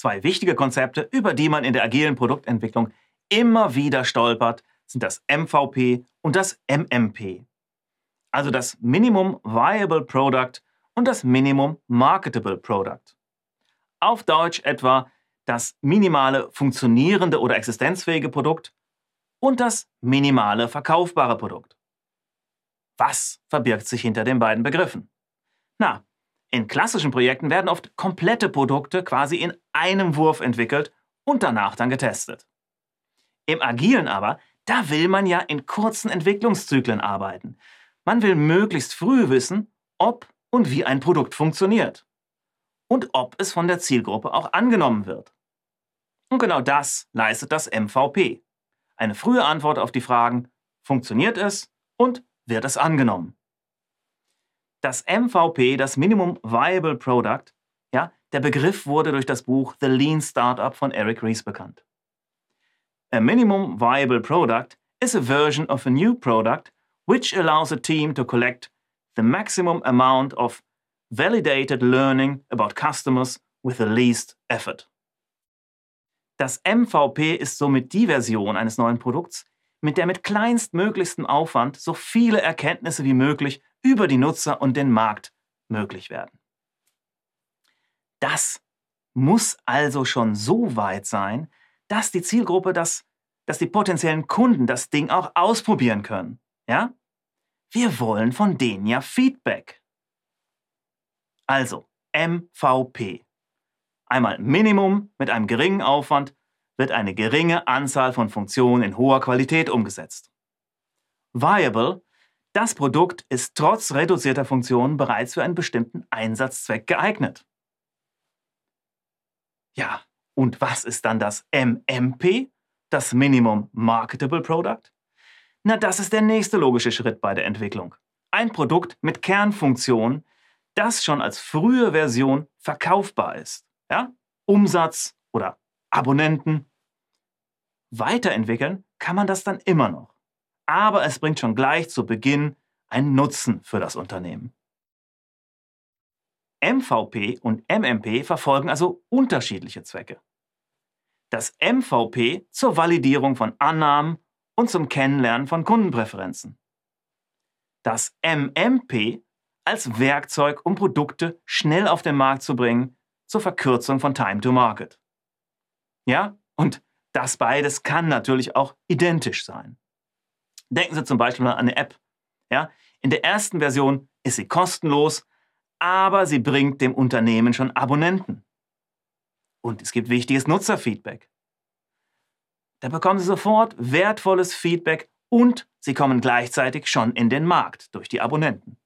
Zwei wichtige Konzepte, über die man in der agilen Produktentwicklung immer wieder stolpert, sind das MVP und das MMP. Also das Minimum Viable Product und das Minimum Marketable Product. Auf Deutsch etwa das minimale funktionierende oder existenzfähige Produkt und das minimale verkaufbare Produkt. Was verbirgt sich hinter den beiden Begriffen? Na, in klassischen Projekten werden oft komplette Produkte quasi in einem Wurf entwickelt und danach dann getestet. Im Agilen aber, da will man ja in kurzen Entwicklungszyklen arbeiten. Man will möglichst früh wissen, ob und wie ein Produkt funktioniert. Und ob es von der Zielgruppe auch angenommen wird. Und genau das leistet das MVP. Eine frühe Antwort auf die Fragen, funktioniert es und wird es angenommen? Das MVP, das Minimum Viable Product, ja, der Begriff wurde durch das Buch The Lean Startup von Eric Ries bekannt. A minimum viable product is a version of a new product which allows a team to collect the maximum amount of validated learning about customers with the least effort. Das MVP ist somit die Version eines neuen Produkts, mit der mit kleinstmöglichstem Aufwand so viele Erkenntnisse wie möglich über die Nutzer und den Markt möglich werden. Das muss also schon so weit sein, dass die Zielgruppe das, dass die potenziellen Kunden das Ding auch ausprobieren können. Ja? Wir wollen von denen ja Feedback. Also, MVP. Einmal Minimum mit einem geringen Aufwand wird eine geringe Anzahl von Funktionen in hoher Qualität umgesetzt. Viable das Produkt ist trotz reduzierter Funktionen bereits für einen bestimmten Einsatzzweck geeignet. Ja, und was ist dann das MMP, das Minimum Marketable Product? Na, das ist der nächste logische Schritt bei der Entwicklung. Ein Produkt mit Kernfunktion, das schon als frühe Version verkaufbar ist. Ja? Umsatz oder Abonnenten. Weiterentwickeln kann man das dann immer noch aber es bringt schon gleich zu Beginn einen Nutzen für das Unternehmen. MVP und MMP verfolgen also unterschiedliche Zwecke. Das MVP zur Validierung von Annahmen und zum Kennenlernen von Kundenpräferenzen. Das MMP als Werkzeug, um Produkte schnell auf den Markt zu bringen, zur Verkürzung von Time to Market. Ja, und das beides kann natürlich auch identisch sein. Denken Sie zum Beispiel an eine App. Ja? In der ersten Version ist sie kostenlos, aber sie bringt dem Unternehmen schon Abonnenten. Und es gibt wichtiges Nutzerfeedback. Da bekommen Sie sofort wertvolles Feedback und Sie kommen gleichzeitig schon in den Markt durch die Abonnenten.